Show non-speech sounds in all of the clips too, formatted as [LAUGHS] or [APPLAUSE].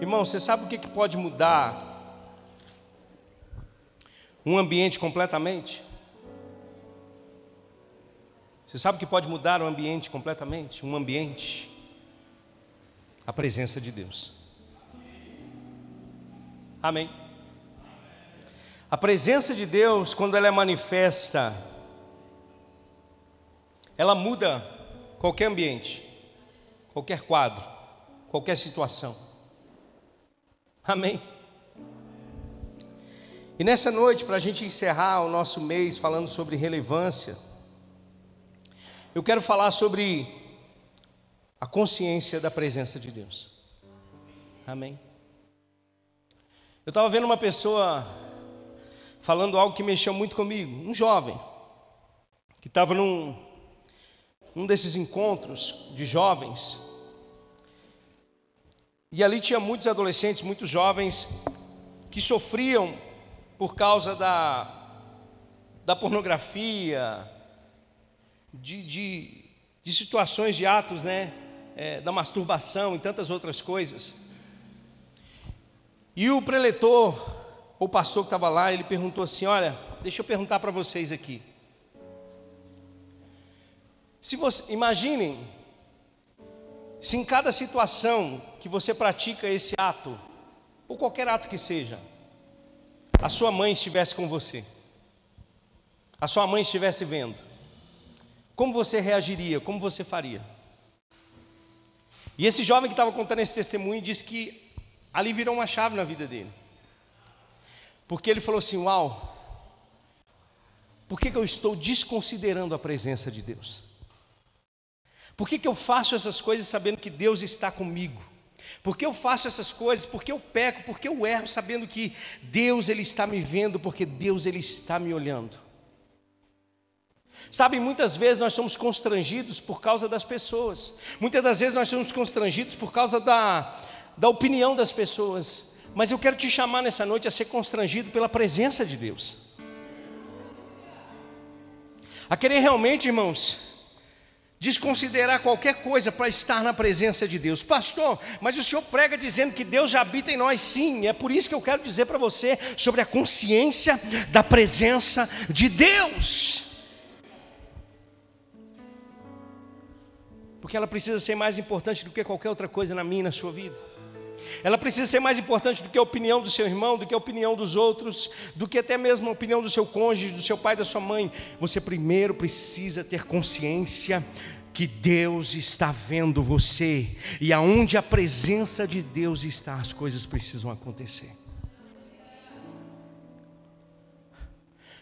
Irmão, você sabe o que, que pode mudar um ambiente completamente? Você sabe o que pode mudar o ambiente completamente? Um ambiente? A presença de Deus. Amém. A presença de Deus, quando ela é manifesta, ela muda qualquer ambiente, qualquer quadro, qualquer situação. Amém. E nessa noite, para a gente encerrar o nosso mês falando sobre relevância, eu quero falar sobre a consciência da presença de Deus. Amém. Eu estava vendo uma pessoa falando algo que mexeu muito comigo, um jovem, que estava num, num desses encontros de jovens, e ali tinha muitos adolescentes, muitos jovens, que sofriam por causa da, da pornografia, de, de, de situações, de atos, né, é, da masturbação e tantas outras coisas. E o preletor, o pastor que estava lá, ele perguntou assim: Olha, deixa eu perguntar para vocês aqui. Se você, imaginem, se em cada situação que você pratica esse ato, ou qualquer ato que seja, a sua mãe estivesse com você, a sua mãe estivesse vendo, como você reagiria, como você faria? E esse jovem que estava contando esse testemunho disse que ali virou uma chave na vida dele. Porque ele falou assim: Uau, por que, que eu estou desconsiderando a presença de Deus? Por que, que eu faço essas coisas sabendo que Deus está comigo? Por que eu faço essas coisas? Porque eu peco, porque eu erro sabendo que Deus ele está me vendo, porque Deus ele está me olhando. Sabe, muitas vezes nós somos constrangidos por causa das pessoas. Muitas das vezes nós somos constrangidos por causa da, da opinião das pessoas, mas eu quero te chamar nessa noite a ser constrangido pela presença de Deus. A querer realmente, irmãos, desconsiderar qualquer coisa para estar na presença de Deus. Pastor, mas o senhor prega dizendo que Deus já habita em nós, sim. É por isso que eu quero dizer para você sobre a consciência da presença de Deus. Porque ela precisa ser mais importante do que qualquer outra coisa na minha e na sua vida. Ela precisa ser mais importante do que a opinião do seu irmão, do que a opinião dos outros, do que até mesmo a opinião do seu cônjuge, do seu pai, da sua mãe. Você primeiro precisa ter consciência que Deus está vendo você e aonde a presença de Deus está, as coisas precisam acontecer.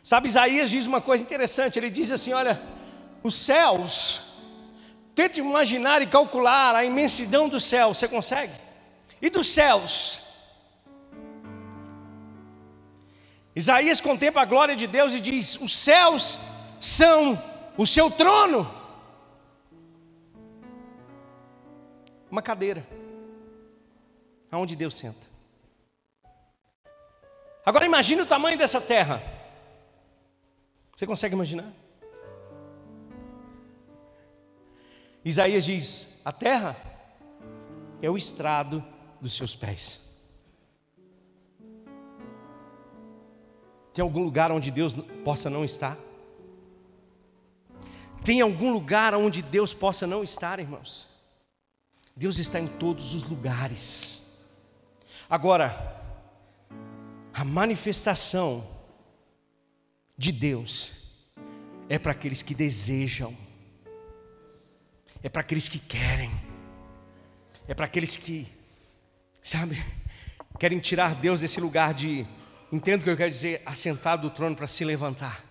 Sabe, Isaías diz uma coisa interessante, ele diz assim: olha, os céus, tente imaginar e calcular a imensidão do céu, você consegue? e dos céus. Isaías contempla a glória de Deus e diz: Os céus são o seu trono. Uma cadeira, aonde Deus senta. Agora imagine o tamanho dessa terra. Você consegue imaginar? Isaías diz: a terra é o estrado dos seus pés. Tem algum lugar onde Deus possa não estar? Tem algum lugar onde Deus possa não estar, irmãos? Deus está em todos os lugares. Agora, a manifestação de Deus é para aqueles que desejam, é para aqueles que querem, é para aqueles que Sabe? [LAUGHS] Querem tirar Deus desse lugar de, entendo o que eu quero dizer, assentado do trono para se levantar.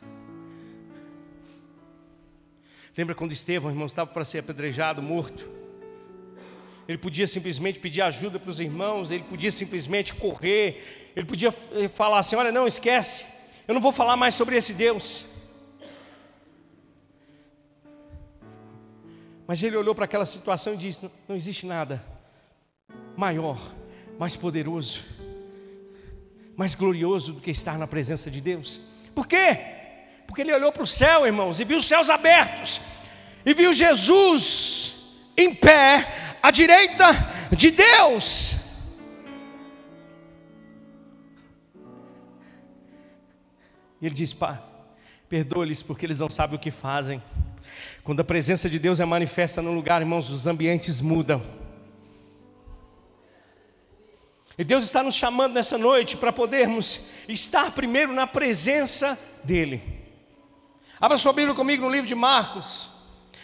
Lembra quando Estevão, irmão, estava para ser apedrejado, morto? Ele podia simplesmente pedir ajuda para os irmãos, ele podia simplesmente correr, ele podia eh, falar assim: olha, não esquece, eu não vou falar mais sobre esse Deus. Mas ele olhou para aquela situação e disse: não existe nada maior mais poderoso, mais glorioso do que estar na presença de Deus. Por quê? Porque ele olhou para o céu, irmãos, e viu os céus abertos, e viu Jesus em pé a direita de Deus. E ele diz: Pai, perdoa-lhes porque eles não sabem o que fazem. Quando a presença de Deus é manifesta no lugar, irmãos, os ambientes mudam. E Deus está nos chamando nessa noite para podermos estar primeiro na presença dEle. Abra sua Bíblia comigo no livro de Marcos,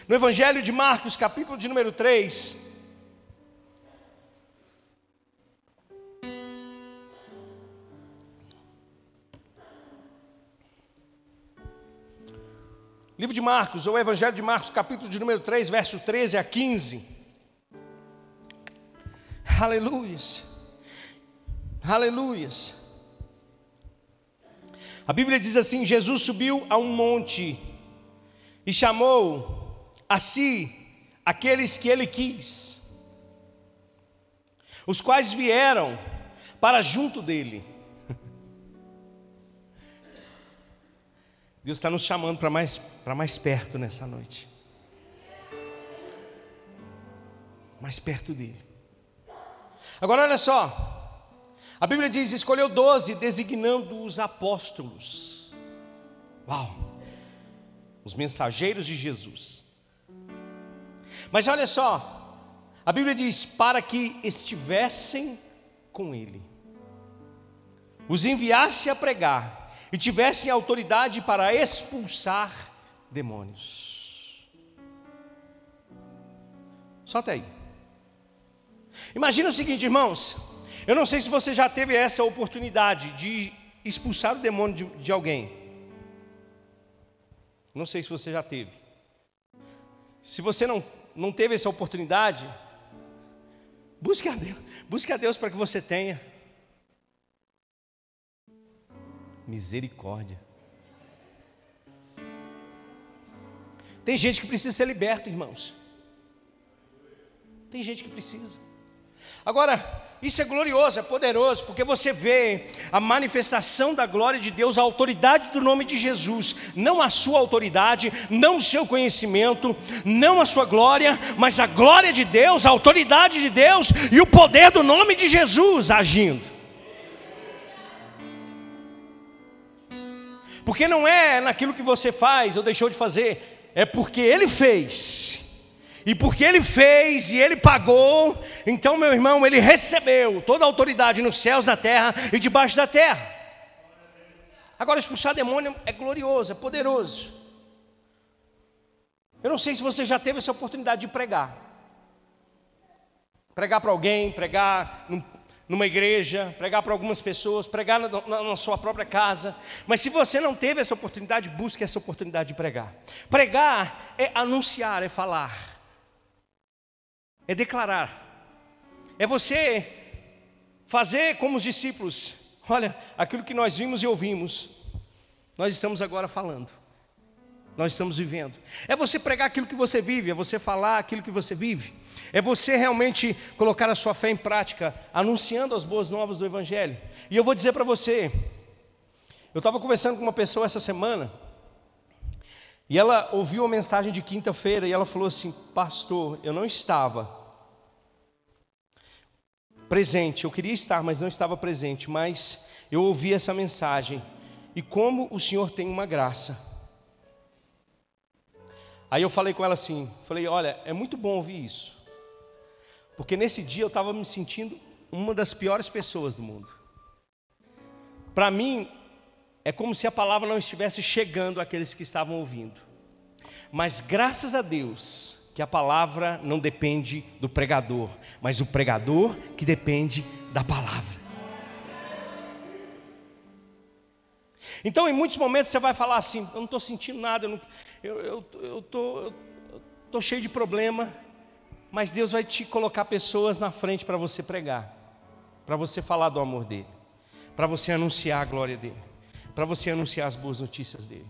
no Evangelho de Marcos, capítulo de número 3. Livro de Marcos, ou Evangelho de Marcos, capítulo de número 3, verso 13 a 15. Aleluias. Aleluias. A Bíblia diz assim: Jesus subiu a um monte e chamou a si aqueles que ele quis, os quais vieram para junto dele. [LAUGHS] Deus está nos chamando para mais, para mais perto nessa noite. Mais perto dele. Agora olha só. A Bíblia diz: escolheu doze, designando os apóstolos. Uau! Os mensageiros de Jesus. Mas olha só. A Bíblia diz: para que estivessem com ele, os enviasse a pregar e tivessem autoridade para expulsar demônios. Só até aí. Imagina o seguinte, irmãos. Eu não sei se você já teve essa oportunidade de expulsar o demônio de, de alguém. Não sei se você já teve. Se você não, não teve essa oportunidade, busque a Deus, busque a Deus para que você tenha. Misericórdia. Tem gente que precisa ser liberto, irmãos. Tem gente que precisa. Agora, isso é glorioso, é poderoso, porque você vê a manifestação da glória de Deus, a autoridade do nome de Jesus, não a sua autoridade, não o seu conhecimento, não a sua glória, mas a glória de Deus, a autoridade de Deus e o poder do nome de Jesus agindo. Porque não é naquilo que você faz ou deixou de fazer, é porque Ele fez. E porque Ele fez e Ele pagou, então, meu irmão, Ele recebeu toda a autoridade nos céus, na terra e debaixo da terra. Agora, expulsar demônio é glorioso, é poderoso. Eu não sei se você já teve essa oportunidade de pregar. Pregar para alguém, pregar num, numa igreja, pregar para algumas pessoas, pregar na, na, na, sua própria casa. Mas se você não teve essa oportunidade, busque essa oportunidade de pregar. Pregar é anunciar, é falar, é declarar, é você fazer como os discípulos. Olha, aquilo que nós vimos e ouvimos, nós estamos agora falando. Nós estamos vivendo. É você pregar aquilo que você vive, é você falar aquilo que você vive. É você realmente colocar a sua fé em prática, anunciando as boas novas do Evangelho. E eu vou dizer para você, eu estava conversando com uma pessoa essa semana, e ela ouviu a mensagem de quinta-feira, e ela falou assim: Pastor, eu não estava presente, eu queria estar, mas não estava presente, mas eu ouvi essa mensagem, e como o Senhor tem uma graça. Aí eu falei com ela assim, falei, olha, é muito bom ouvir isso. Porque nesse dia eu estava me sentindo uma das piores pessoas do mundo. Para mim, é como se a palavra não estivesse chegando àqueles que estavam ouvindo. Mas graças a Deus que a palavra não depende do pregador, mas o pregador que depende da palavra. Então, em muitos momentos você vai falar assim: eu não estou sentindo nada, eu estou cheio de problema, mas Deus vai te colocar pessoas na frente para você pregar, para você falar do amor dele, para você anunciar a glória dele, para você anunciar as boas notícias dele.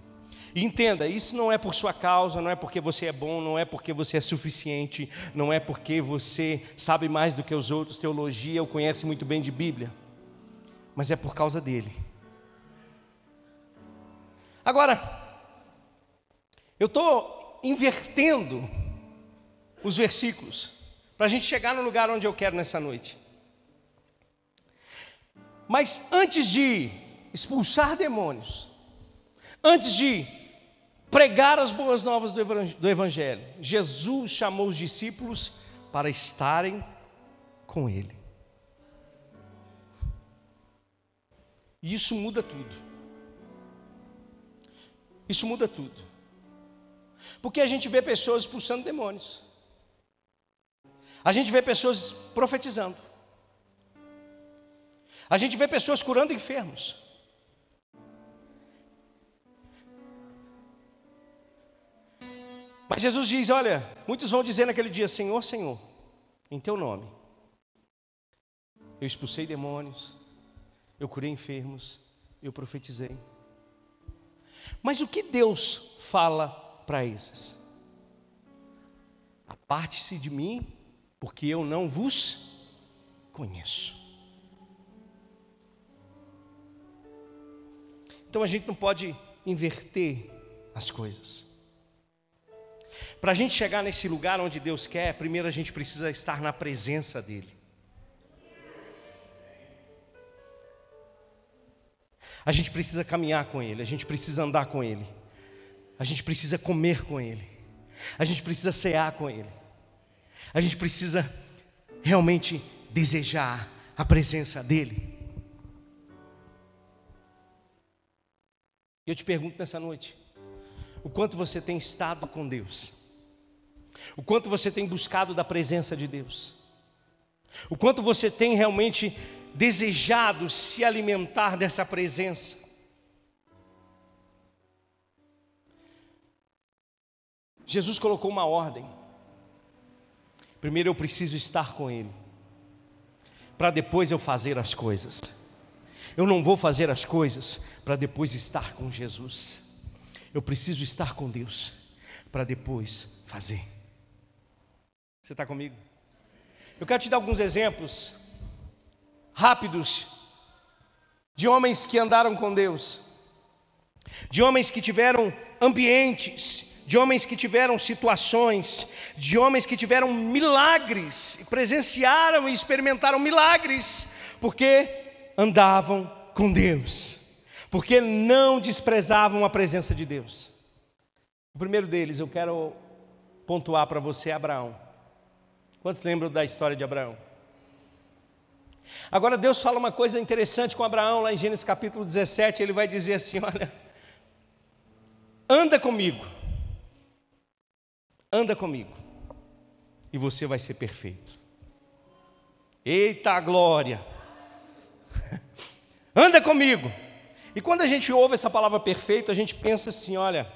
E entenda, isso não é por sua causa, não é porque você é bom, não é porque você é suficiente, não é porque você sabe mais do que os outros, teologia ou conhece muito bem de Bíblia, mas é por causa dele. Agora, eu estou invertendo os versículos, para a gente chegar no lugar onde eu quero nessa noite. Mas antes de expulsar demônios, Antes de pregar as boas novas do Evangelho, Jesus chamou os discípulos para estarem com Ele. E isso muda tudo. Isso muda tudo. Porque a gente vê pessoas expulsando demônios. A gente vê pessoas profetizando. A gente vê pessoas curando enfermos. Mas Jesus diz: Olha, muitos vão dizer naquele dia: Senhor, Senhor, em teu nome, eu expulsei demônios, eu curei enfermos, eu profetizei. Mas o que Deus fala para esses? Aparte-se de mim, porque eu não vos conheço. Então a gente não pode inverter as coisas. Para a gente chegar nesse lugar onde Deus quer, primeiro a gente precisa estar na presença dEle. A gente precisa caminhar com Ele, a gente precisa andar com Ele, a gente precisa comer com Ele, a gente precisa cear com Ele, a gente precisa realmente desejar a presença dEle. Eu te pergunto nessa noite: o quanto você tem estado com Deus? O quanto você tem buscado da presença de Deus? O quanto você tem realmente desejado se alimentar dessa presença. Jesus colocou uma ordem. Primeiro eu preciso estar com Ele, para depois eu fazer as coisas. Eu não vou fazer as coisas para depois estar com Jesus. Eu preciso estar com Deus, para depois fazer. Você está comigo? Eu quero te dar alguns exemplos rápidos de homens que andaram com Deus, de homens que tiveram ambientes, de homens que tiveram situações, de homens que tiveram milagres, presenciaram e experimentaram milagres, porque andavam com Deus, porque não desprezavam a presença de Deus. O primeiro deles, eu quero pontuar para você Abraão. Quantos lembram da história de Abraão? Agora Deus fala uma coisa interessante com Abraão, lá em Gênesis capítulo 17, ele vai dizer assim: olha, anda comigo, anda comigo, e você vai ser perfeito. Eita glória! [LAUGHS] anda comigo. E quando a gente ouve essa palavra perfeito, a gente pensa assim: olha,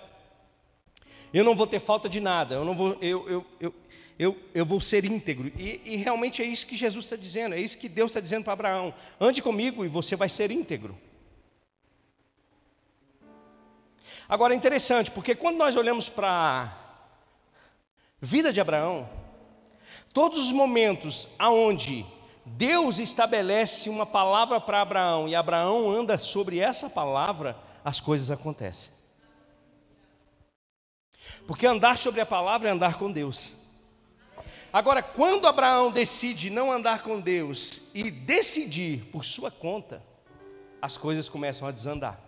eu não vou ter falta de nada, eu não vou, eu, eu, eu, eu, eu vou ser íntegro. E, e realmente é isso que Jesus está dizendo, é isso que Deus está dizendo para Abraão: ande comigo e você vai ser íntegro. Agora é interessante, porque quando nós olhamos para vida de Abraão, todos os momentos aonde Deus estabelece uma palavra para Abraão e Abraão anda sobre essa palavra, as coisas acontecem. Porque andar sobre a palavra é andar com Deus. Agora, quando Abraão decide não andar com Deus e decidir por sua conta, as coisas começam a desandar.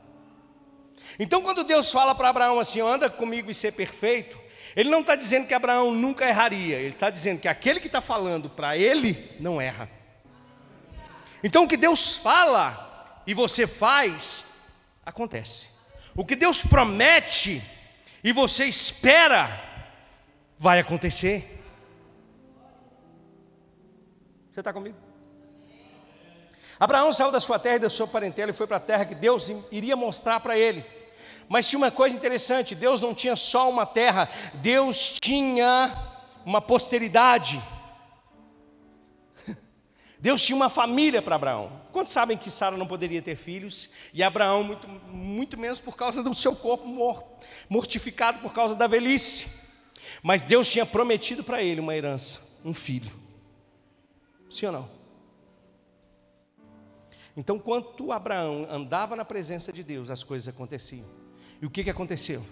Então, quando Deus fala para Abraão assim: anda comigo e ser perfeito, ele não está dizendo que Abraão nunca erraria, ele está dizendo que aquele que está falando para ele não erra. Então, o que Deus fala e você faz, acontece. O que Deus promete e você espera, vai acontecer. Você está comigo? Abraão saiu da sua terra e da sua parentela e foi para a terra que Deus iria mostrar para ele. Mas tinha uma coisa interessante: Deus não tinha só uma terra, Deus tinha uma posteridade. [LAUGHS] Deus tinha uma família para Abraão. Quantos sabem que Sara não poderia ter filhos? E Abraão, muito, muito menos por causa do seu corpo mortificado por causa da velhice. Mas Deus tinha prometido para ele uma herança, um filho. Sim ou não? Então, quando Abraão andava na presença de Deus, as coisas aconteciam. E o que, que aconteceu?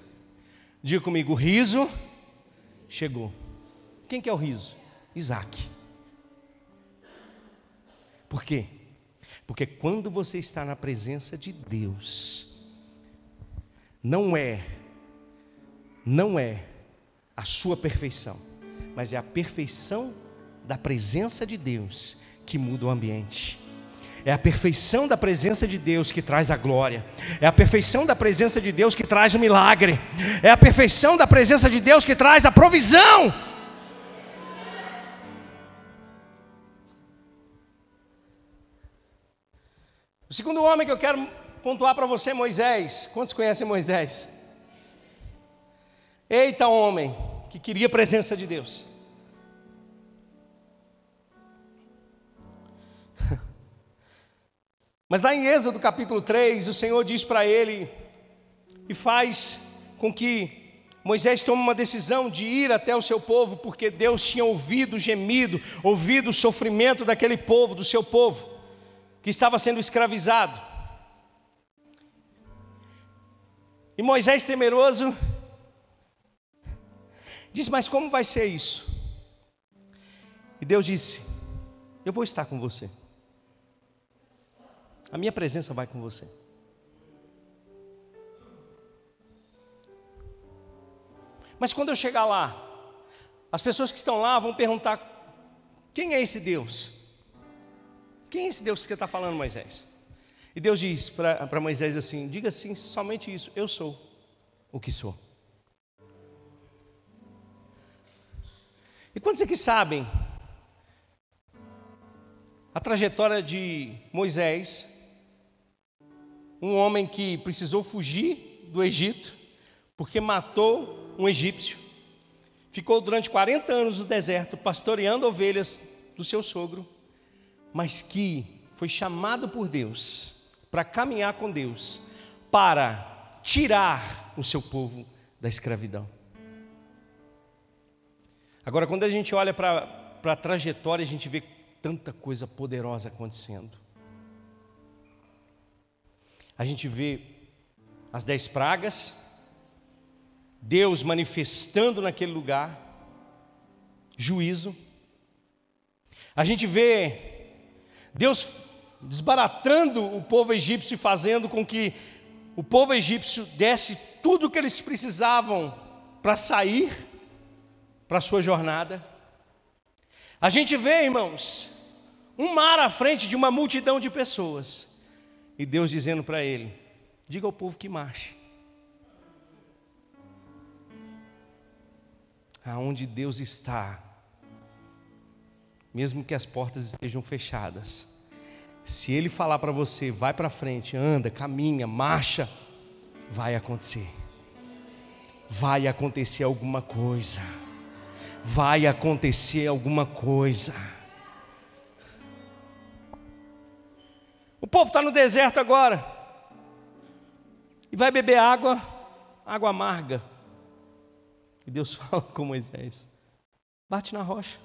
Diga comigo: o riso chegou. Quem que é o riso? Isaac. Por quê? Porque quando você está na presença de Deus, não é, não é a sua perfeição, mas é a perfeição da presença de Deus que muda o ambiente. É a perfeição da presença de Deus que traz a glória. É a perfeição da presença de Deus que traz o milagre. É a perfeição da presença de Deus que traz a provisão. O segundo homem que eu quero pontuar para você é Moisés. Quantos conhecem Moisés? Eita, homem que queria a presença de Deus. Mas lá em Êxodo capítulo 3, o Senhor diz para ele e faz com que Moisés tome uma decisão de ir até o seu povo, porque Deus tinha ouvido o gemido, ouvido o sofrimento daquele povo, do seu povo, que estava sendo escravizado. E Moisés, temeroso, diz: Mas como vai ser isso? E Deus disse: Eu vou estar com você. A minha presença vai com você. Mas quando eu chegar lá, as pessoas que estão lá vão perguntar: quem é esse Deus? Quem é esse Deus que está falando, Moisés? E Deus diz para Moisés assim: diga assim, somente isso, eu sou o que sou. E quantos aqui sabem a trajetória de Moisés um homem que precisou fugir do Egito, porque matou um egípcio, ficou durante 40 anos no deserto, pastoreando ovelhas do seu sogro, mas que foi chamado por Deus para caminhar com Deus, para tirar o seu povo da escravidão. Agora, quando a gente olha para a trajetória, a gente vê tanta coisa poderosa acontecendo a gente vê as dez pragas, Deus manifestando naquele lugar, juízo. A gente vê Deus desbaratando o povo egípcio e fazendo com que o povo egípcio desse tudo o que eles precisavam para sair para a sua jornada. A gente vê, irmãos, um mar à frente de uma multidão de pessoas. E Deus dizendo para ele: diga ao povo que marche. Aonde Deus está, mesmo que as portas estejam fechadas, se Ele falar para você, vai para frente, anda, caminha, marcha, vai acontecer. Vai acontecer alguma coisa. Vai acontecer alguma coisa. O povo está no deserto agora. E vai beber água, água amarga. E Deus [LAUGHS] fala com Moisés: bate na rocha.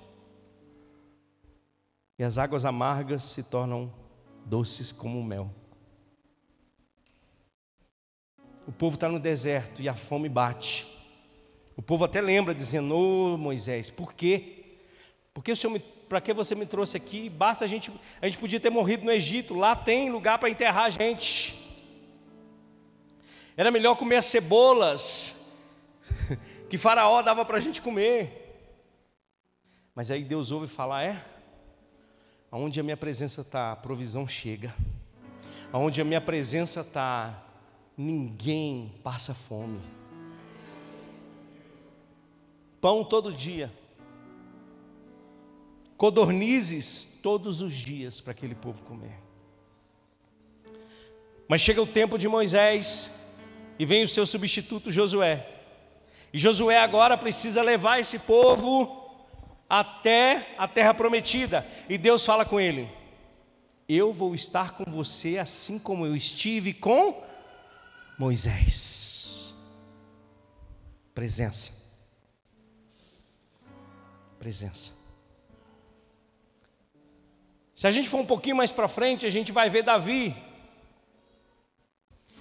E as águas amargas se tornam doces como mel. O povo está no deserto e a fome bate. O povo até lembra, dizendo: Ô oh, Moisés, por quê? Porque o Senhor me para que você me trouxe aqui? Basta a gente, a gente podia ter morrido no Egito, lá tem lugar para enterrar a gente. Era melhor comer as cebolas [LAUGHS] que Faraó dava para a gente comer. Mas aí Deus ouve falar: é, aonde a minha presença está, a provisão chega. Aonde a minha presença está, ninguém passa fome. Pão todo dia codornizes todos os dias para aquele povo comer. Mas chega o tempo de Moisés e vem o seu substituto Josué. E Josué agora precisa levar esse povo até a terra prometida. E Deus fala com ele: Eu vou estar com você assim como eu estive com Moisés. Presença. Presença. Se a gente for um pouquinho mais para frente, a gente vai ver Davi,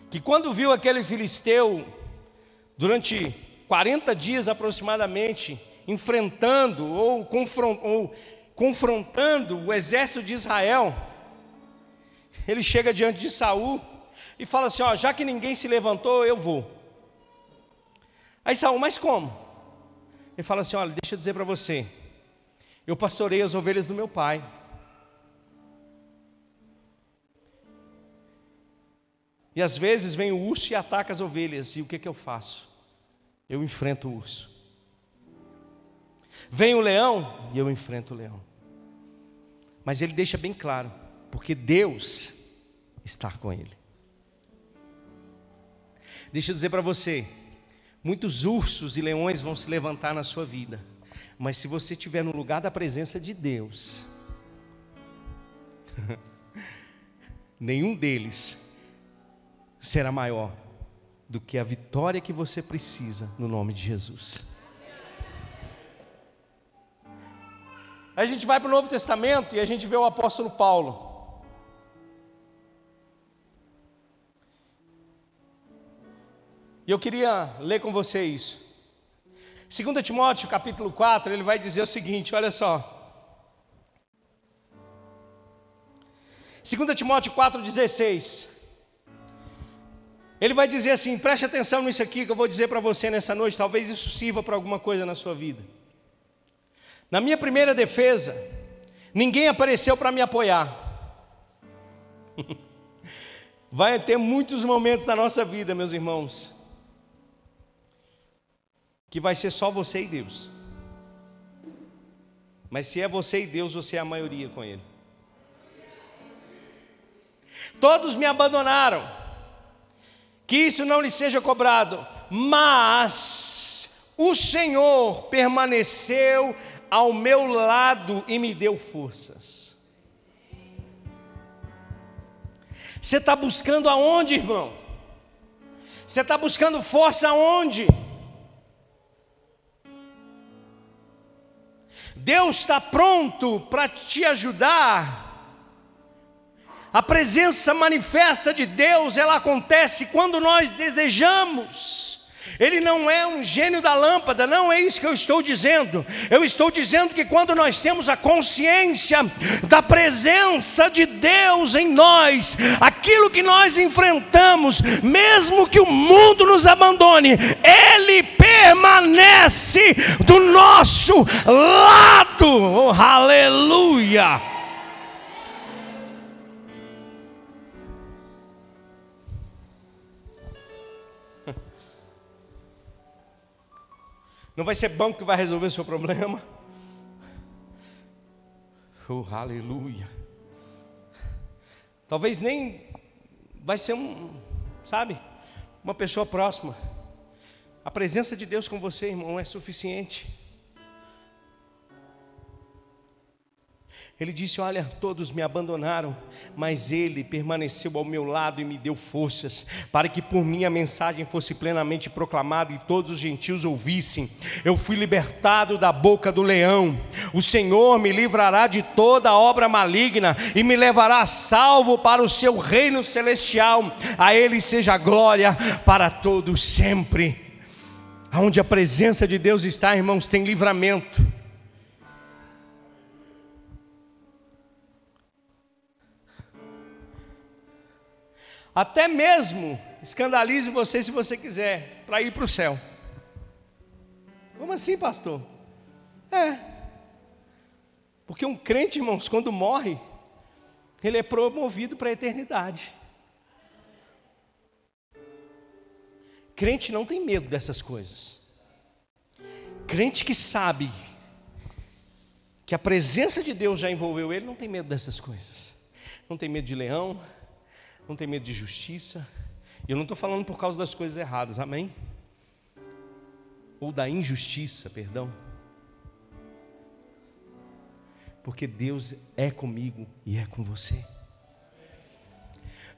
que quando viu aquele filisteu, durante 40 dias aproximadamente, enfrentando ou, confrontando o exército de Israel, ele chega diante de Saul e fala assim: ó, já que ninguém se levantou, eu vou. Aí Saul, mas como? Ele fala assim: olha, deixa eu dizer para você, eu pastorei as ovelhas do meu pai. E às vezes vem o urso e ataca as ovelhas, e o que, que eu faço? Eu enfrento o urso. Vem o leão e eu enfrento o leão. Mas ele deixa bem claro, porque Deus está com ele. Deixa eu dizer para você, muitos ursos e leões vão se levantar na sua vida, mas se você estiver no lugar da presença de Deus, [LAUGHS] nenhum deles será maior do que a vitória que você precisa no nome de Jesus. a gente vai para o Novo Testamento e a gente vê o apóstolo Paulo. E eu queria ler com vocês. 2 Timóteo capítulo 4, ele vai dizer o seguinte: olha só. 2 Timóteo 4,16. Ele vai dizer assim: preste atenção nisso aqui que eu vou dizer para você nessa noite, talvez isso sirva para alguma coisa na sua vida. Na minha primeira defesa, ninguém apareceu para me apoiar. [LAUGHS] Vai ter muitos momentos na nossa vida, meus irmãos, que vai ser só você e Deus. Mas se é você e Deus, você é a maioria com Ele. Todos me abandonaram que isso não lhe seja cobrado, mas o Senhor permaneceu ao meu lado e me deu forças. Você está buscando aonde, irmão? Você está buscando força aonde? Deus está pronto para te ajudar a presença manifesta de Deus, ela acontece quando nós desejamos. Ele não é um gênio da lâmpada, não é isso que eu estou dizendo. Eu estou dizendo que quando nós temos a consciência da presença de Deus em nós, aquilo que nós enfrentamos, mesmo que o mundo nos abandone, Ele permanece do nosso lado. Oh, aleluia! Não vai ser banco que vai resolver o seu problema. [LAUGHS] Oh, aleluia. Talvez nem vai ser um, sabe, uma pessoa próxima. A presença de Deus com você, irmão, é suficiente. Ele disse: Olha, todos me abandonaram, mas ele permaneceu ao meu lado e me deu forças, para que por mim a mensagem fosse plenamente proclamada e todos os gentios ouvissem. Eu fui libertado da boca do leão. O Senhor me livrará de toda obra maligna e me levará salvo para o seu reino celestial. A ele seja glória para todos sempre. Aonde a presença de Deus está, irmãos, tem livramento. Até mesmo escandalize você se você quiser, para ir para o céu. Como assim, pastor? É. Porque um crente, irmãos, quando morre, ele é promovido para a eternidade. Crente não tem medo dessas coisas. Crente que sabe que a presença de Deus já envolveu ele, não tem medo dessas coisas. Não tem medo de leão, não tem medo de justiça. E eu não estou falando por causa das coisas erradas, amém? Ou da injustiça, perdão. Porque Deus é comigo e é com você.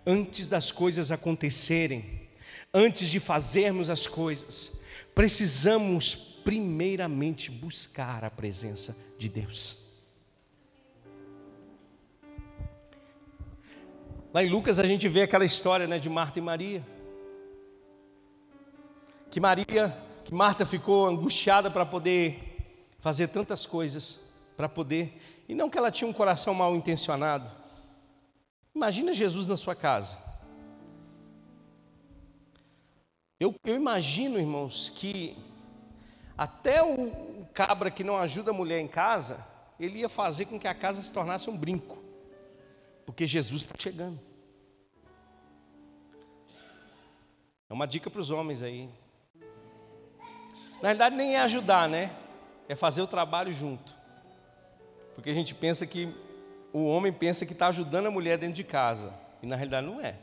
Antes das coisas acontecerem, antes de fazermos as coisas, precisamos primeiramente buscar a presença de Deus. Lá em Lucas a gente vê aquela história né, de Marta e Maria. Que Maria, que Marta ficou angustiada para poder fazer tantas coisas, para poder, e não que ela tinha um coração mal intencionado. Imagina Jesus na sua casa. Eu, eu imagino, irmãos, que até o cabra que não ajuda a mulher em casa, ele ia fazer com que a casa se tornasse um brinco, porque Jesus está chegando. É uma dica para os homens aí. Na verdade, nem é ajudar, né? É fazer o trabalho junto. Porque a gente pensa que o homem pensa que está ajudando a mulher dentro de casa. E na realidade não é.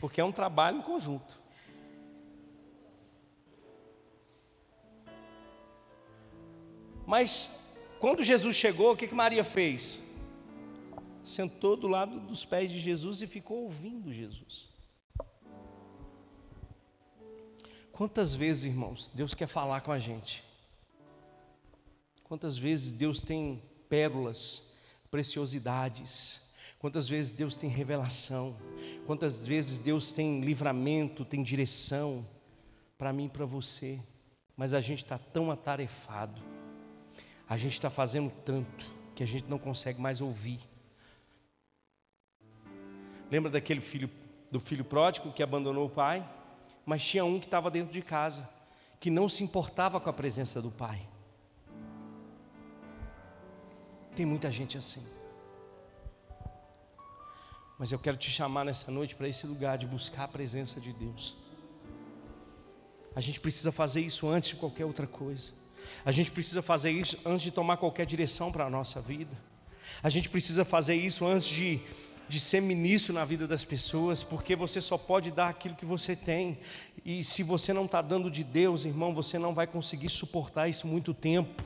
Porque é um trabalho em conjunto. Mas quando Jesus chegou, o que, que Maria fez? Sentou do lado dos pés de Jesus e ficou ouvindo Jesus. Quantas vezes, irmãos, Deus quer falar com a gente? Quantas vezes Deus tem pérolas, preciosidades? Quantas vezes Deus tem revelação? Quantas vezes Deus tem livramento, tem direção para mim e para você? Mas a gente está tão atarefado, a gente está fazendo tanto que a gente não consegue mais ouvir. Lembra daquele filho, do filho pródigo que abandonou o pai? Mas tinha um que estava dentro de casa, que não se importava com a presença do pai. Tem muita gente assim. Mas eu quero te chamar nessa noite para esse lugar de buscar a presença de Deus. A gente precisa fazer isso antes de qualquer outra coisa. A gente precisa fazer isso antes de tomar qualquer direção para a nossa vida. A gente precisa fazer isso antes de de ser ministro na vida das pessoas, porque você só pode dar aquilo que você tem. E se você não está dando de Deus, irmão, você não vai conseguir suportar isso muito tempo.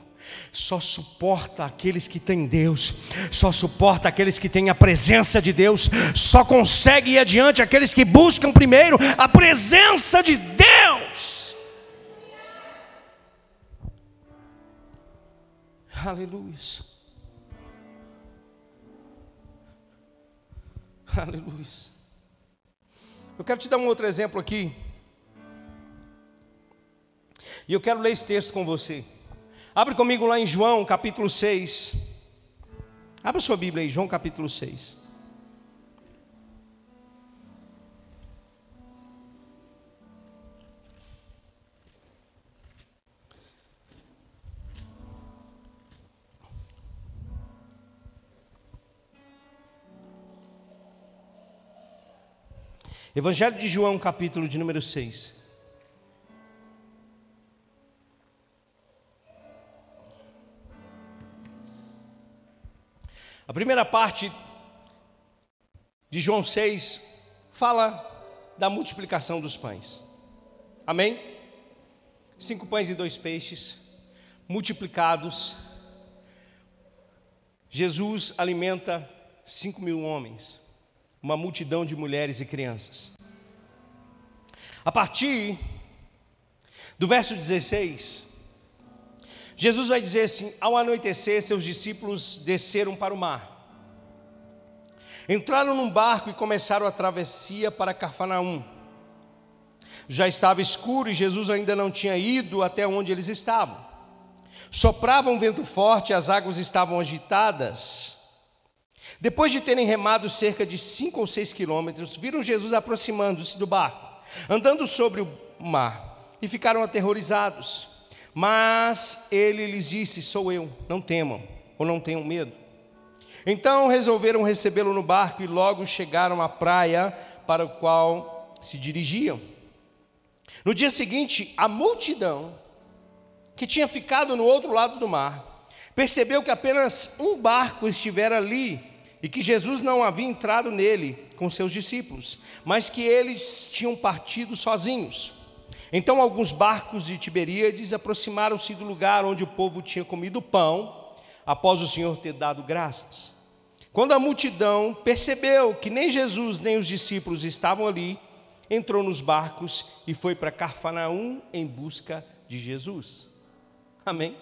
Só suporta aqueles que têm Deus, só suporta aqueles que têm a presença de Deus, só consegue ir adiante aqueles que buscam primeiro a presença de Deus. Aleluia. [LAUGHS] Aleluia. Eu quero te dar um outro exemplo aqui. E eu quero ler esse texto com você. Abre comigo lá em João capítulo 6. Abra sua Bíblia aí, João capítulo 6. Evangelho de João, capítulo de número 6. A primeira parte de João 6 fala da multiplicação dos pães. Amém? Cinco pães e dois peixes multiplicados. Jesus alimenta cinco mil homens uma multidão de mulheres e crianças. A partir do verso 16, Jesus vai dizer assim: Ao anoitecer, seus discípulos desceram para o mar. Entraram num barco e começaram a travessia para Cafarnaum. Já estava escuro e Jesus ainda não tinha ido até onde eles estavam. Soprava um vento forte, as águas estavam agitadas. Depois de terem remado cerca de cinco ou seis quilômetros, viram Jesus aproximando-se do barco, andando sobre o mar, e ficaram aterrorizados. Mas ele lhes disse: Sou eu, não temam, ou não tenham medo. Então resolveram recebê-lo no barco e logo chegaram à praia para o qual se dirigiam. No dia seguinte, a multidão que tinha ficado no outro lado do mar percebeu que apenas um barco estivera ali e que Jesus não havia entrado nele com seus discípulos, mas que eles tinham partido sozinhos. Então alguns barcos de Tiberíades aproximaram-se do lugar onde o povo tinha comido pão, após o Senhor ter dado graças. Quando a multidão percebeu que nem Jesus nem os discípulos estavam ali, entrou nos barcos e foi para Carfanaum em busca de Jesus. Amém?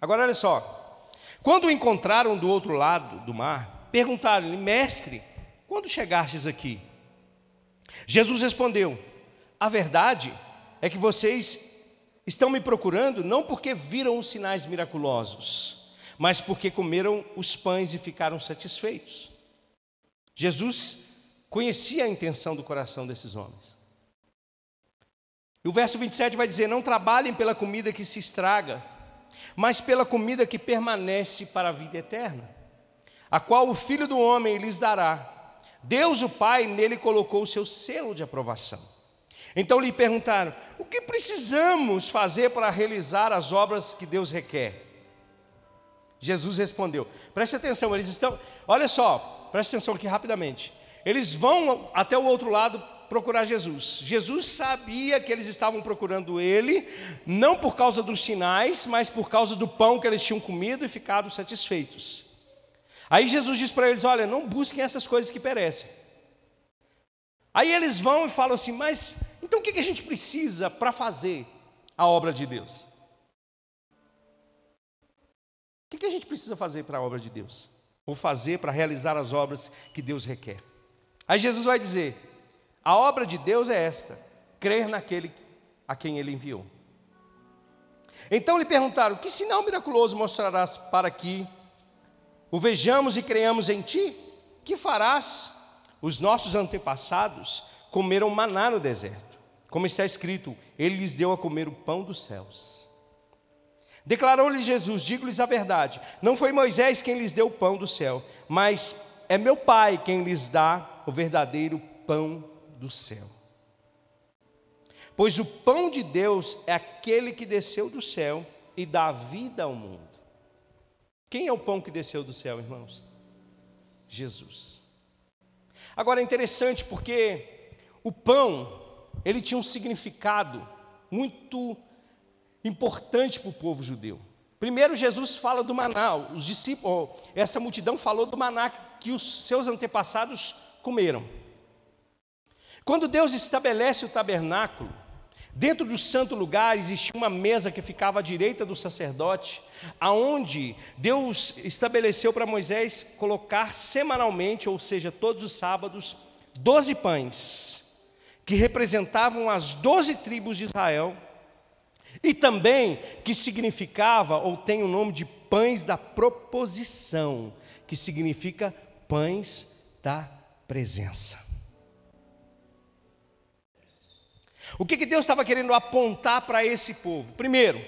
Agora olha só. Quando o encontraram do outro lado do mar, Perguntaram-lhe, mestre, quando chegastes aqui? Jesus respondeu: A verdade é que vocês estão me procurando não porque viram os sinais miraculosos, mas porque comeram os pães e ficaram satisfeitos. Jesus conhecia a intenção do coração desses homens. E o verso 27 vai dizer: Não trabalhem pela comida que se estraga, mas pela comida que permanece para a vida eterna, a qual o Filho do Homem lhes dará. Deus, o Pai, nele colocou o seu selo de aprovação. Então lhe perguntaram: O que precisamos fazer para realizar as obras que Deus requer? Jesus respondeu: Preste atenção, eles estão. Olha só, preste atenção aqui rapidamente. Eles vão até o outro lado procurar Jesus. Jesus sabia que eles estavam procurando ele, não por causa dos sinais, mas por causa do pão que eles tinham comido e ficado satisfeitos. Aí Jesus diz para eles: Olha, não busquem essas coisas que perecem. Aí eles vão e falam assim: Mas então o que a gente precisa para fazer a obra de Deus? O que a gente precisa fazer para a obra de Deus? Ou fazer para realizar as obras que Deus requer? Aí Jesus vai dizer: a obra de Deus é esta: crer naquele a quem ele enviou. Então lhe perguntaram: Que sinal miraculoso mostrarás para que o vejamos e creamos em ti? Que farás? Os nossos antepassados comeram maná no deserto, como está escrito: Ele lhes deu a comer o pão dos céus. Declarou-lhes Jesus: Digo-lhes a verdade, não foi Moisés quem lhes deu o pão do céu, mas é meu Pai quem lhes dá o verdadeiro pão do céu. Pois o pão de Deus é aquele que desceu do céu e dá vida ao mundo. Quem é o pão que desceu do céu, irmãos? Jesus. Agora é interessante porque o pão, ele tinha um significado muito importante para o povo judeu. Primeiro, Jesus fala do maná, os discípulos, essa multidão falou do maná que os seus antepassados comeram. Quando Deus estabelece o tabernáculo, dentro do santo lugar existia uma mesa que ficava à direita do sacerdote, aonde Deus estabeleceu para Moisés colocar semanalmente, ou seja, todos os sábados, doze pães, que representavam as doze tribos de Israel, e também que significava, ou tem o nome de pães da proposição, que significa pães da presença. O que, que Deus estava querendo apontar para esse povo? Primeiro,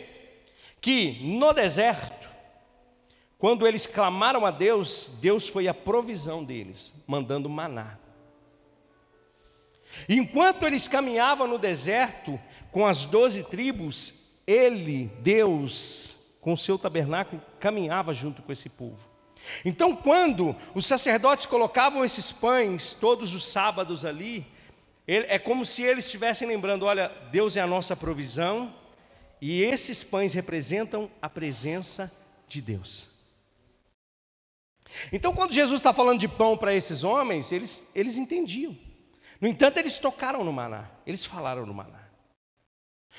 que no deserto, quando eles clamaram a Deus, Deus foi a provisão deles, mandando maná. Enquanto eles caminhavam no deserto com as doze tribos, Ele, Deus, com o seu tabernáculo, caminhava junto com esse povo. Então, quando os sacerdotes colocavam esses pães todos os sábados ali, é como se eles estivessem lembrando: olha, Deus é a nossa provisão, e esses pães representam a presença de Deus. Então, quando Jesus está falando de pão para esses homens, eles, eles entendiam. No entanto, eles tocaram no maná, eles falaram no maná.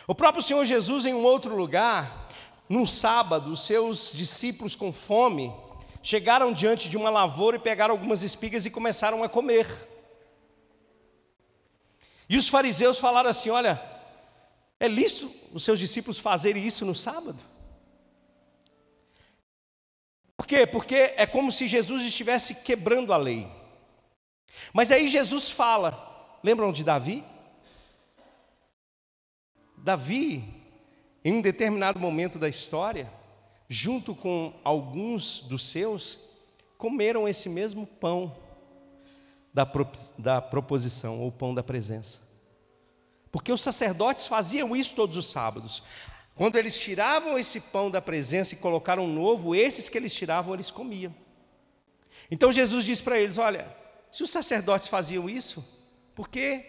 O próprio Senhor Jesus, em um outro lugar, num sábado, os seus discípulos com fome, chegaram diante de uma lavoura e pegaram algumas espigas e começaram a comer. E os fariseus falaram assim: Olha, é lícito os seus discípulos fazerem isso no sábado? Por quê? Porque é como se Jesus estivesse quebrando a lei. Mas aí Jesus fala, lembram de Davi? Davi, em um determinado momento da história, junto com alguns dos seus, comeram esse mesmo pão da, da proposição, ou pão da presença. Porque os sacerdotes faziam isso todos os sábados. Quando eles tiravam esse pão da presença e colocaram um novo, esses que eles tiravam, eles comiam. Então Jesus disse para eles: Olha, se os sacerdotes faziam isso, por que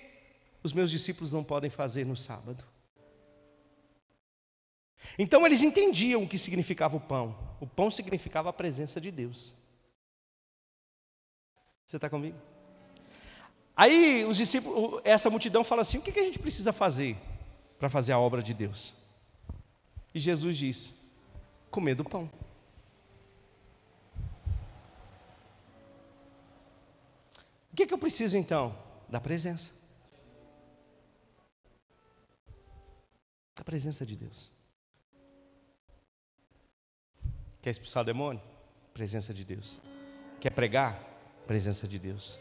os meus discípulos não podem fazer no sábado? Então eles entendiam o que significava o pão. O pão significava a presença de Deus. Você está comigo? Aí os discípulos, essa multidão fala assim: o que a gente precisa fazer para fazer a obra de Deus? E Jesus diz: comer do pão. O que, que eu preciso então? Da presença. Da presença de Deus. Quer expulsar o demônio? Presença de Deus. Quer pregar? Presença de Deus.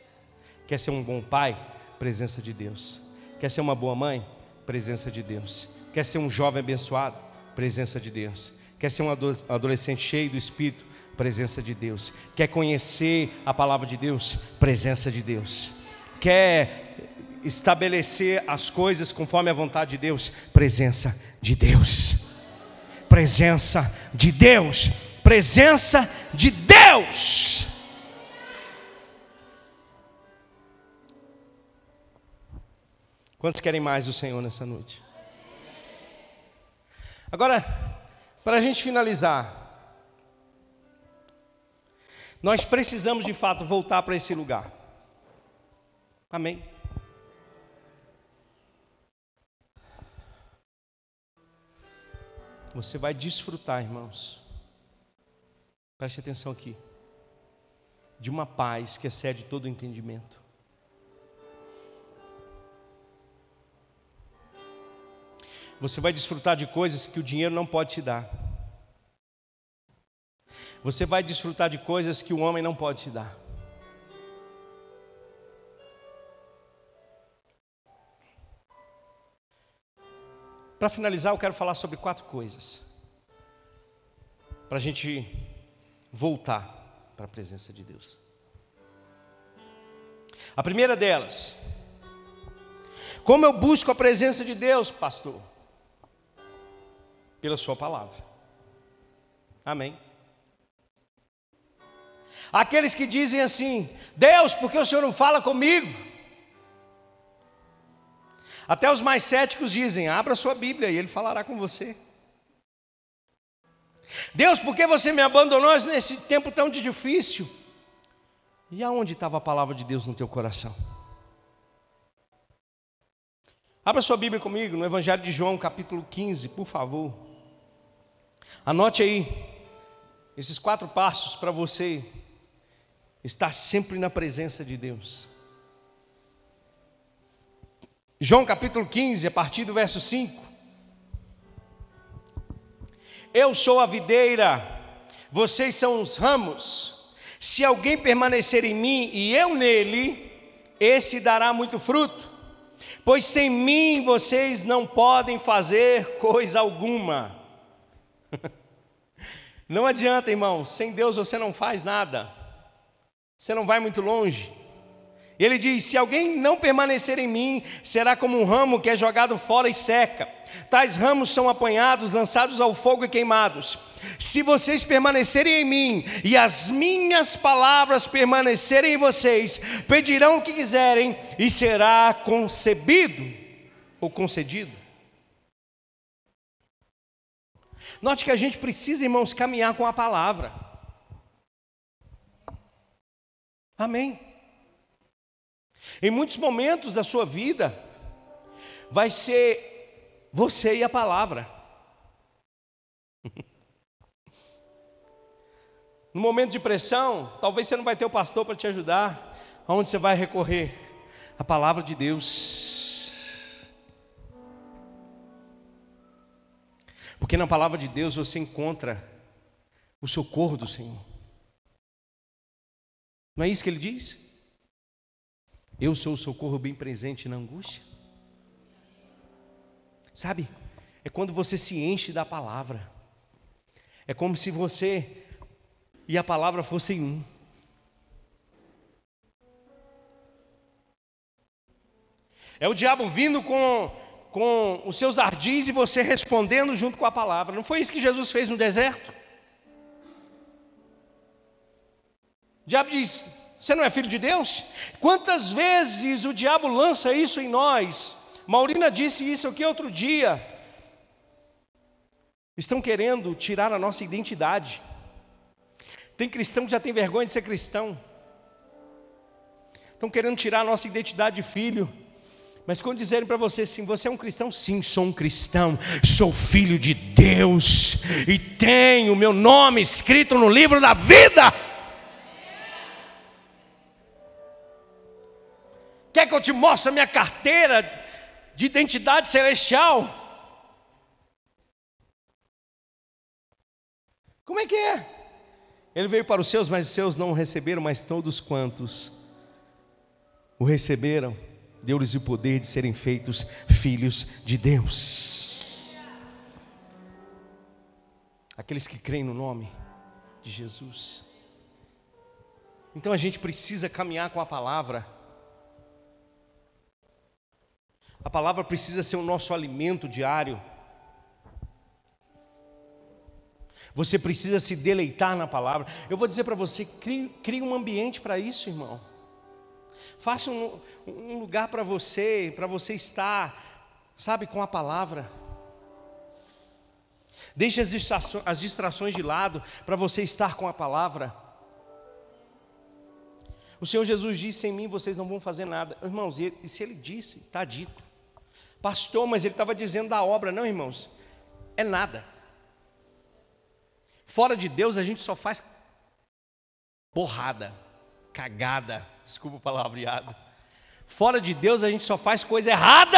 Quer ser um bom pai? Presença de Deus. Quer ser uma boa mãe? Presença de Deus. Quer ser um jovem abençoado? Presença de Deus. Quer ser um adolescente cheio do Espírito? Presença de Deus. Quer conhecer a palavra de Deus? Presença de Deus. Quer estabelecer as coisas conforme a vontade de Deus? Presença de Deus. Presença de Deus. Presença de Deus. Quantos querem mais do Senhor nessa noite? Agora, para a gente finalizar, nós precisamos de fato voltar para esse lugar. Amém? Você vai desfrutar, irmãos. Preste atenção aqui. De uma paz que excede todo o entendimento. Você vai desfrutar de coisas que o dinheiro não pode te dar. Você vai desfrutar de coisas que o homem não pode te dar. Para finalizar, eu quero falar sobre quatro coisas. Para a gente voltar para a presença de Deus. A primeira delas, como eu busco a presença de Deus, pastor? Pela Sua palavra. Amém. Aqueles que dizem assim: Deus, por que o Senhor não fala comigo? Até os mais céticos dizem: abra sua Bíblia e ele falará com você. Deus, por que você me abandonou nesse tempo tão difícil? E aonde estava a palavra de Deus no teu coração? Abra sua Bíblia comigo no Evangelho de João, capítulo 15, por favor. Anote aí esses quatro passos para você estar sempre na presença de Deus. João capítulo 15, a partir do verso 5. Eu sou a videira, vocês são os ramos. Se alguém permanecer em mim e eu nele, esse dará muito fruto. Pois sem mim vocês não podem fazer coisa alguma. Não adianta, irmão, sem Deus você não faz nada. Você não vai muito longe. Ele diz: Se alguém não permanecer em mim, será como um ramo que é jogado fora e seca. Tais ramos são apanhados, lançados ao fogo e queimados. Se vocês permanecerem em mim e as minhas palavras permanecerem em vocês, pedirão o que quiserem e será concebido ou concedido. Note que a gente precisa, irmãos, caminhar com a palavra. Amém. Em muitos momentos da sua vida, vai ser você e a palavra. [LAUGHS] No momento de pressão, talvez você não vai ter o pastor para te ajudar. Aonde você vai recorrer? A palavra de Deus. Porque na palavra de Deus você encontra o socorro do Senhor. Não é isso que ele diz? Eu sou o socorro bem presente na angústia. Sabe? É quando você se enche da palavra. É como se você e a palavra fossem um. É o diabo vindo com, com os seus ardis e você respondendo junto com a palavra. Não foi isso que Jesus fez no deserto? O diabo diz: você não é filho de Deus? Quantas vezes o diabo lança isso em nós? Maurina disse isso aqui outro dia. Estão querendo tirar a nossa identidade. Tem cristão que já tem vergonha de ser cristão. Estão querendo tirar a nossa identidade de filho. Mas quando dizerem para você assim, você é um cristão? Sim, sou um cristão, sou filho de Deus e tenho o meu nome escrito no livro da vida. Quer que eu te mostre a minha carteira de identidade celestial? Como é que é? Ele veio para os seus, mas os seus não o receberam, mas todos quantos o receberam, deu-lhes o poder de serem feitos filhos de Deus. Aqueles que creem no nome de Jesus. Então a gente precisa caminhar com a palavra. A palavra precisa ser o nosso alimento diário. Você precisa se deleitar na palavra. Eu vou dizer para você: crie, crie, um ambiente para isso, irmão. Faça um, um lugar para você, para você estar, sabe, com a palavra. Deixe as distrações, as distrações de lado para você estar com a palavra. O Senhor Jesus disse: Em mim vocês não vão fazer nada. Irmãos, e, e se Ele disse, está dito. Pastor, mas Ele estava dizendo da obra. Não, irmãos, é nada. Fora de Deus a gente só faz porrada, cagada, desculpa o palavreado. Fora de Deus a gente só faz coisa errada.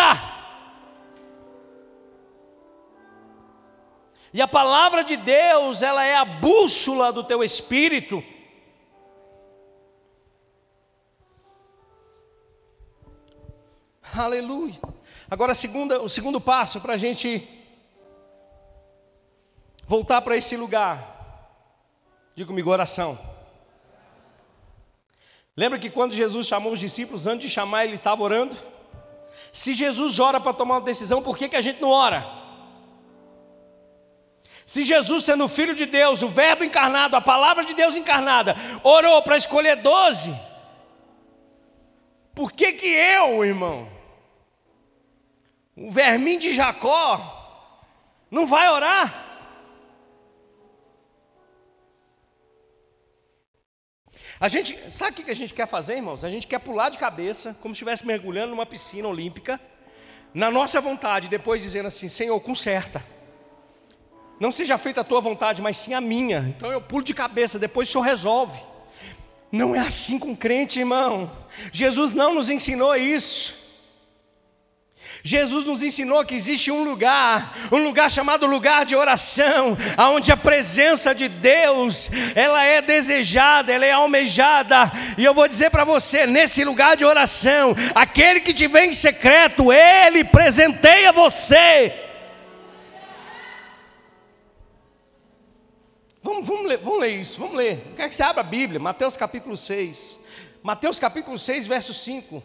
E a palavra de Deus, ela é a bússola do teu espírito. Aleluia. Agora, segunda, o segundo passo para a gente voltar para esse lugar. Diga comigo, oração. Lembra que quando Jesus chamou os discípulos, antes de chamar, ele estava orando? Se Jesus ora para tomar uma decisão, por que, que a gente não ora? Se Jesus, sendo Filho de Deus, o Verbo encarnado, a palavra de Deus encarnada, orou para escolher doze, por que que eu, irmão, o verminho de Jacó, não vai orar? A gente, sabe o que a gente quer fazer, irmãos? A gente quer pular de cabeça, como se estivesse mergulhando numa piscina olímpica, na nossa vontade, depois dizendo assim: Senhor, conserta. Não seja feita a tua vontade, mas sim a minha. Então eu pulo de cabeça, depois o Senhor resolve. Não é assim com crente, irmão. Jesus não nos ensinou isso. Jesus nos ensinou que existe um lugar, um lugar chamado lugar de oração, aonde a presença de Deus, ela é desejada, ela é almejada. E eu vou dizer para você, nesse lugar de oração, aquele que te vem em secreto, ele presenteia você. Vamos, vamos, ler, vamos ler isso, vamos ler. Quer que você abra a Bíblia, Mateus capítulo 6. Mateus capítulo 6, verso 5.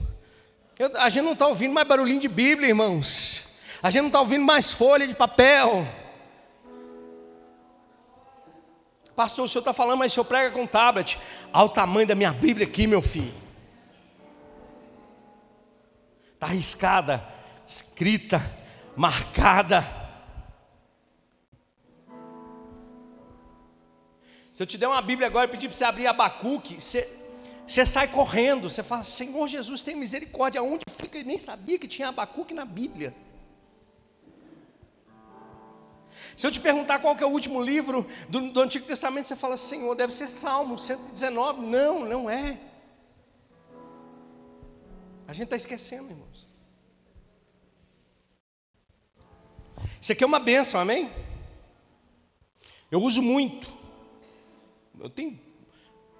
Eu, a gente não está ouvindo mais barulhinho de Bíblia, irmãos. A gente não está ouvindo mais folha de papel. Pastor, o senhor está falando, mas o senhor prega com tablet. Olha o tamanho da minha Bíblia aqui, meu filho. Está riscada, escrita, marcada. Se eu te der uma Bíblia agora e pedir para você abrir Abacuque, você, você sai correndo, você fala, Senhor Jesus, tem misericórdia. Onde fica? Eu nem sabia que tinha Abacuque na Bíblia. Se eu te perguntar qual é o último livro do, do, Antigo Testamento, você fala, Senhor, deve ser Salmo 119. Não, não é. A gente está esquecendo, irmãos. Isso aqui é uma benção, amém? Eu uso muito. Eu tenho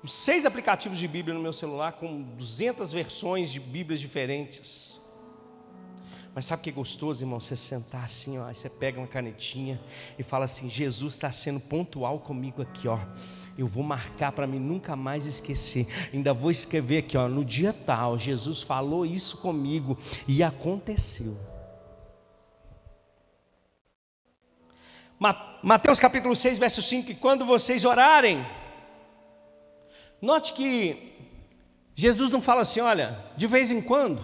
seis aplicativos de Bíblia no meu celular com 200 versões de Bíblias diferentes. Mas sabe o que é gostoso, irmão? Você sentar assim, ó, aí você pega uma canetinha e fala assim: Jesus está sendo pontual comigo aqui, ó. Eu vou marcar para mim nunca mais esquecer. Ainda vou escrever aqui, ó, no dia tal, Jesus falou isso comigo e aconteceu. Mateus capítulo 6, verso 5: quando vocês orarem, Note que Jesus não fala assim, olha, de vez em quando,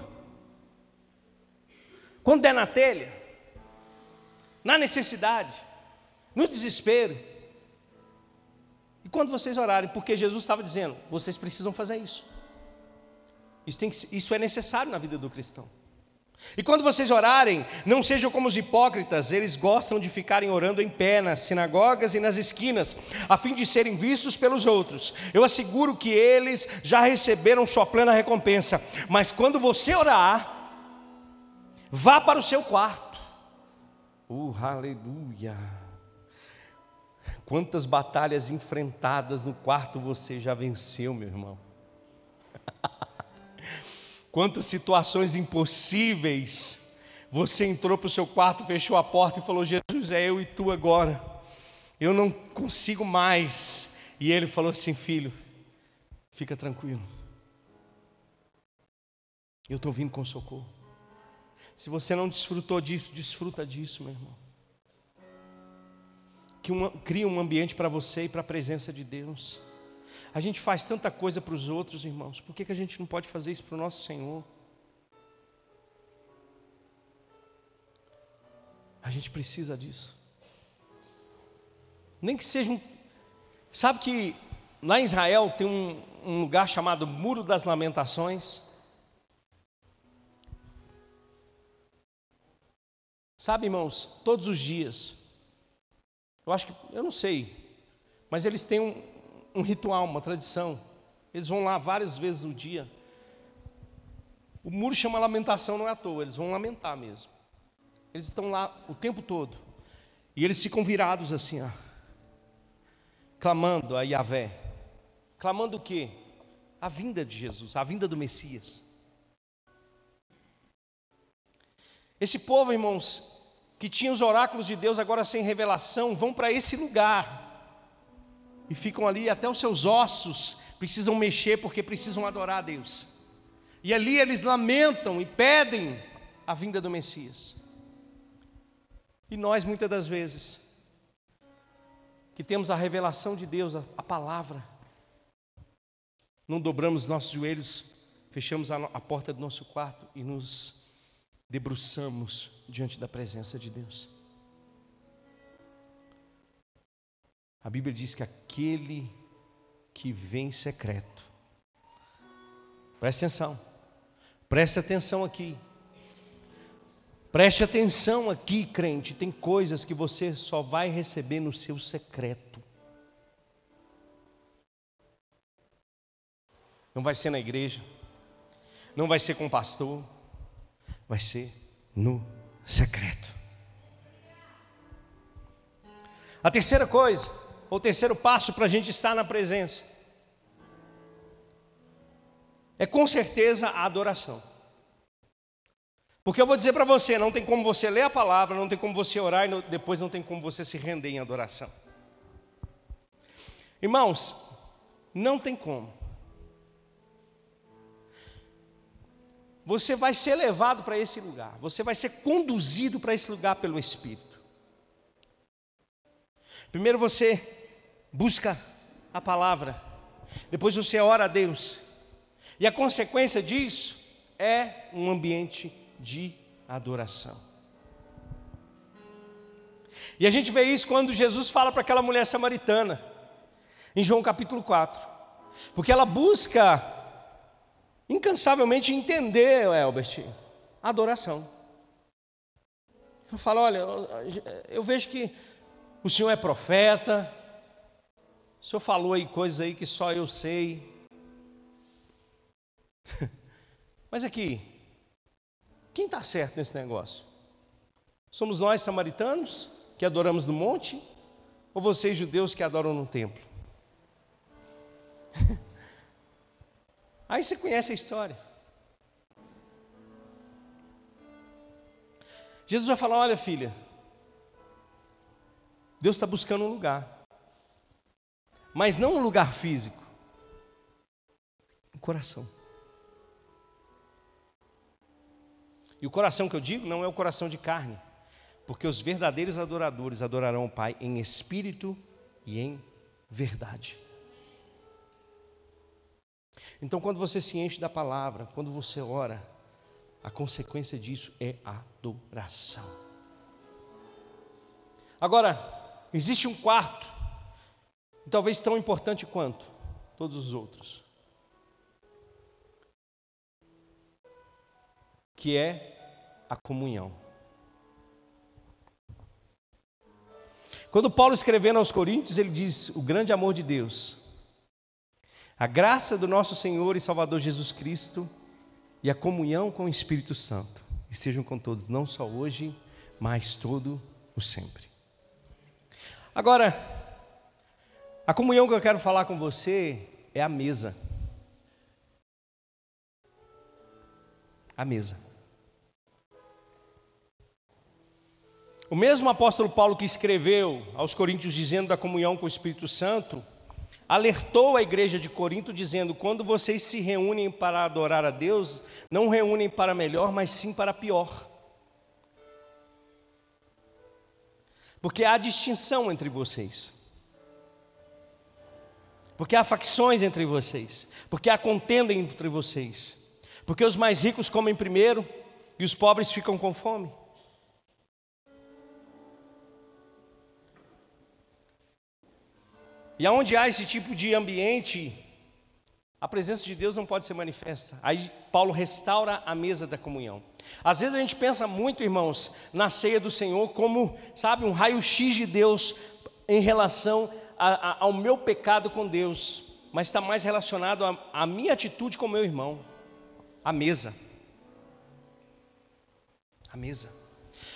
quando der na telha, na necessidade, no desespero, e quando vocês orarem, porque Jesus estava dizendo, vocês precisam fazer isso. Isso, que, isso é necessário na vida do cristão. E quando vocês orarem, não sejam como os hipócritas, eles gostam de ficarem orando em pé nas sinagogas e nas esquinas, a fim de serem vistos pelos outros. Eu asseguro que eles já receberam sua plena recompensa. Mas quando você orar, vá para o seu quarto. Uh, aleluia! Quantas batalhas enfrentadas no quarto você já venceu, meu irmão? [LAUGHS] quantas situações impossíveis você entrou para o seu quarto, fechou a porta e falou: Jesus, é eu e tu agora. Eu não consigo mais. E ele falou assim: Filho, fica tranquilo. Eu estou vindo com socorro. Se você não desfrutou disso, desfruta disso, meu irmão. Que uma, cria um ambiente para você e para a presença de Deus. A gente faz tanta coisa para os outros, irmãos. Por que, que a gente não pode fazer isso para o nosso Senhor? A gente precisa disso. Nem que seja um. Sabe que lá em Israel tem um, um lugar chamado Muro das Lamentações. Sabe, irmãos, todos os dias, eu acho que, eu não sei, mas eles têm um, um ritual, uma tradição. Eles vão lá várias vezes no dia. O muro chama lamentação, não é à toa, eles vão lamentar mesmo. Eles estão lá o tempo todo. E eles ficam virados assim, ó, clamando a Yahvé. Clamando o quê? A vinda de Jesus, a vinda do Messias. Esse povo, irmãos, que tinha os oráculos de Deus agora sem revelação, vão para esse lugar e ficam ali até os seus ossos precisam mexer porque precisam adorar a Deus. E ali eles lamentam e pedem a vinda do Messias. E nós muitas das vezes que temos a revelação de Deus, a, a palavra, não dobramos nossos joelhos, fechamos a, a porta do nosso quarto e nos debruçamos diante da presença de Deus. A Bíblia diz que aquele que vem secreto, preste atenção, preste atenção aqui, preste atenção aqui, crente, tem coisas que você só vai receber no seu secreto. Não vai ser na igreja, não vai ser com o pastor, vai ser no secreto. A terceira coisa, ou terceiro passo para a gente estar na presença, é com certeza a adoração. Porque eu vou dizer para você, não tem como você ler a palavra, não tem como você orar e depois não tem como você se render em adoração. Irmãos, não tem como. Você vai ser levado para esse lugar, você vai ser conduzido para esse lugar pelo Espírito. Primeiro você busca a palavra, depois você ora a Deus, e a consequência disso é um ambiente de adoração. E a gente vê isso quando Jesus fala para aquela mulher samaritana, em João capítulo 4, porque ela busca incansavelmente entender, Elbert, a adoração. Eu falo, olha, eu vejo que o senhor é profeta, o senhor falou aí coisas aí que só eu sei. [LAUGHS] Mas aqui, quem está certo nesse negócio? Somos nós samaritanos que adoramos no monte? Ou vocês judeus que adoram no templo? [LAUGHS] Aí você conhece a história. Jesus vai falar: olha, filha, Deus está buscando um lugar, mas não um lugar físico, um coração. E o coração que eu digo não é o coração de carne, porque os verdadeiros adoradores adorarão o Pai em espírito e em verdade. Então, quando você se enche da palavra, quando você ora, a consequência disso é adoração. Agora, existe um quarto, talvez tão importante quanto todos os outros, que é a comunhão. Quando Paulo escrevendo aos Coríntios, ele diz: o grande amor de Deus a graça do nosso Senhor e Salvador Jesus Cristo e a comunhão com o Espírito Santo estejam com todos, não só hoje, mas todo o sempre. Agora, a comunhão que eu quero falar com você é a mesa. A mesa. O mesmo apóstolo Paulo que escreveu aos Coríntios dizendo da comunhão com o Espírito Santo, alertou a igreja de Corinto dizendo: quando vocês se reúnem para adorar a Deus, não reúnem para melhor, mas sim para pior. Porque há distinção entre vocês. Porque há facções entre vocês. Porque há contenda entre vocês. Porque os mais ricos comem primeiro e os pobres ficam com fome. E aonde há esse tipo de ambiente, a presença de Deus não pode ser manifesta. Aí Paulo restaura a mesa da comunhão. Às vezes a gente pensa muito, irmãos, na ceia do Senhor como, sabe, um raio-x de Deus em relação a, a, ao meu pecado com Deus, mas está mais relacionado à minha atitude com meu irmão. A mesa. A mesa.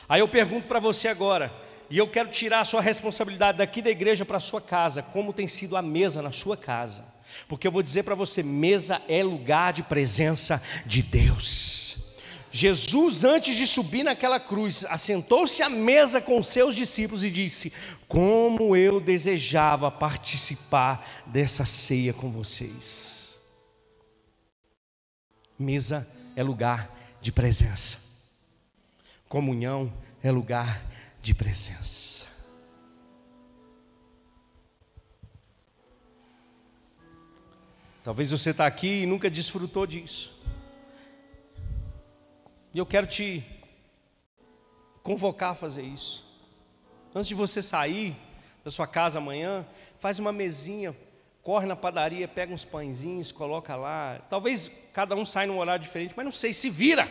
Aí eu pergunto para você agora, e eu quero tirar a sua responsabilidade daqui da igreja para a sua casa, como tem sido a mesa na sua casa. Porque eu vou dizer para você: mesa é lugar de presença de Deus. Jesus, antes de subir naquela cruz, assentou-se à mesa com os seus discípulos e disse: Como eu desejava participar dessa ceia com vocês. Mesa é lugar de presença, comunhão é lugar de presença. Talvez você está aqui e nunca desfrutou disso. E eu quero te convocar a fazer isso. Antes de você sair da sua casa amanhã, faz uma mesinha, corre na padaria, pega uns pãezinhos, coloca lá. Talvez cada um saia num horário diferente, mas não sei, se vira.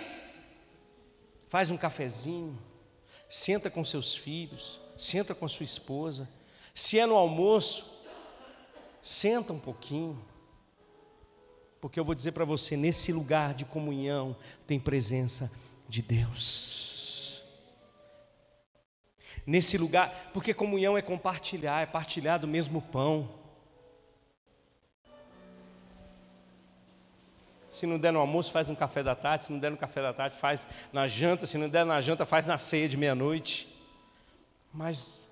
Faz um cafezinho, senta com seus filhos, senta com sua esposa. Se é no almoço, senta um pouquinho. Porque eu vou dizer para você, nesse lugar de comunhão tem presença de Deus. Nesse lugar, porque comunhão é compartilhar, é partilhar do mesmo pão. Se não der no almoço, faz no café da tarde. Se não der no café da tarde, faz na janta. Se não der na janta, faz na ceia de meia-noite. Mas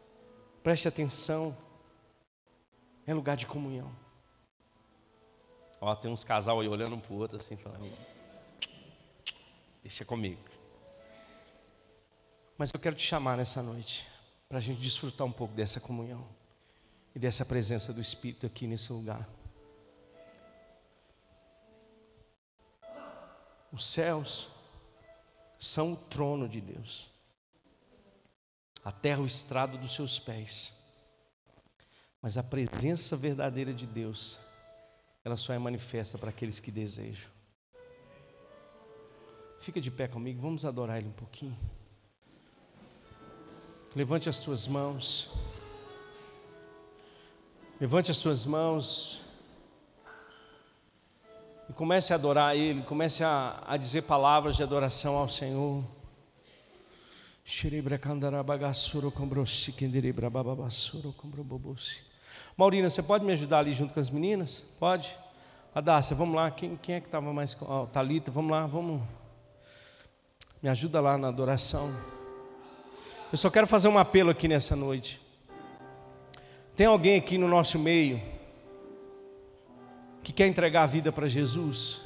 preste atenção, é lugar de comunhão. Ó, tem uns casal aí olhando um para o outro assim, falando: Deixa comigo. Mas eu quero te chamar nessa noite para a gente desfrutar um pouco dessa comunhão e dessa presença do Espírito aqui nesse lugar. Os céus são o trono de Deus, a terra o estrado dos seus pés. Mas a presença verdadeira de Deus, ela só é manifesta para aqueles que desejam. Fica de pé comigo, vamos adorar Ele um pouquinho. Levante as suas mãos. Levante as suas mãos. E comece a adorar Ele, comece a, a dizer palavras de adoração ao Senhor. Maurina, você pode me ajudar ali junto com as meninas? Pode? Adácia, vamos lá. Quem, quem é que estava mais. Oh, vamos lá, vamos. Me ajuda lá na adoração. Eu só quero fazer um apelo aqui nessa noite. Tem alguém aqui no nosso meio que quer entregar a vida para Jesus,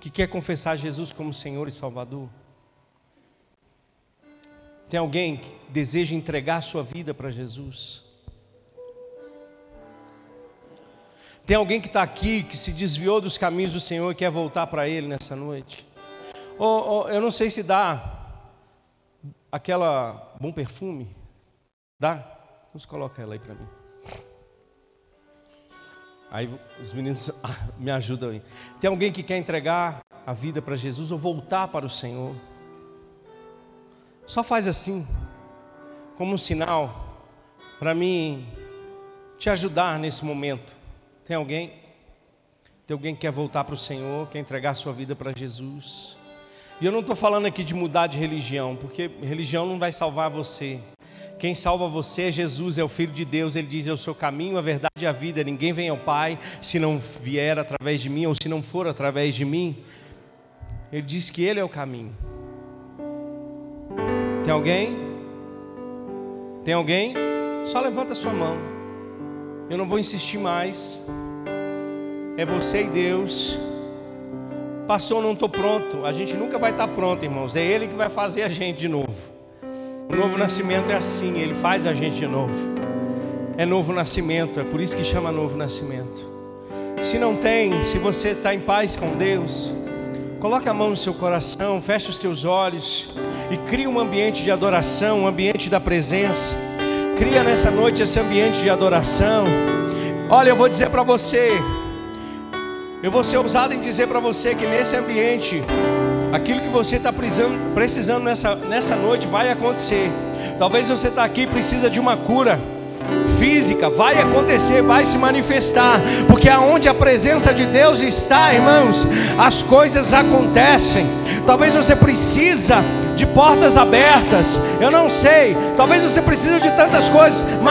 que quer confessar Jesus como Senhor e Salvador? Tem alguém que deseja entregar a sua vida para Jesus? Tem alguém que está aqui, que se desviou dos caminhos do Senhor e quer voltar para Ele nessa noite? Eu não sei se dá aquela bom perfume. Dá? Nos coloca ela aí para mim. Aí os meninos [LAUGHS] me ajudam aí. Tem alguém que quer entregar a vida para Jesus ou voltar para o Senhor? Só faz assim, como um sinal, para mim te ajudar nesse momento. Tem alguém? Tem alguém que quer voltar para o Senhor, quer entregar sua vida para Jesus? E eu não estou falando aqui de mudar de religião, porque religião não vai salvar você. Quem salva você é Jesus, é o Filho de Deus. Ele diz: sou o caminho, a verdade e a vida. Ninguém vem ao Pai se não vier através de mim ou se não for através de mim. Ele diz que Ele é o caminho. Tem alguém? Tem alguém? Só levanta a sua mão. Eu não vou insistir mais. É você e Deus. Passou, não estou pronto. A gente nunca vai estar pronto, irmãos. É Ele que vai fazer a gente de novo. O novo nascimento é assim, Ele faz a gente de novo. É novo nascimento, é por isso que chama novo nascimento. Se não tem, se você está em paz com Deus, coloque a mão no seu coração, feche os teus olhos e cria um ambiente de adoração, um ambiente da presença. Cria nessa noite esse ambiente de adoração. Olha, eu vou dizer para você, eu vou ser ousado em dizer para você que nesse ambiente, aquilo que você está precisando, precisando nessa, nessa noite vai acontecer. Talvez você está aqui e precisa de uma cura física, vai acontecer, vai se manifestar, porque aonde a presença de Deus está, irmãos, as coisas acontecem. Talvez você precisa de portas abertas, eu não sei. Talvez você precise de tantas coisas, mas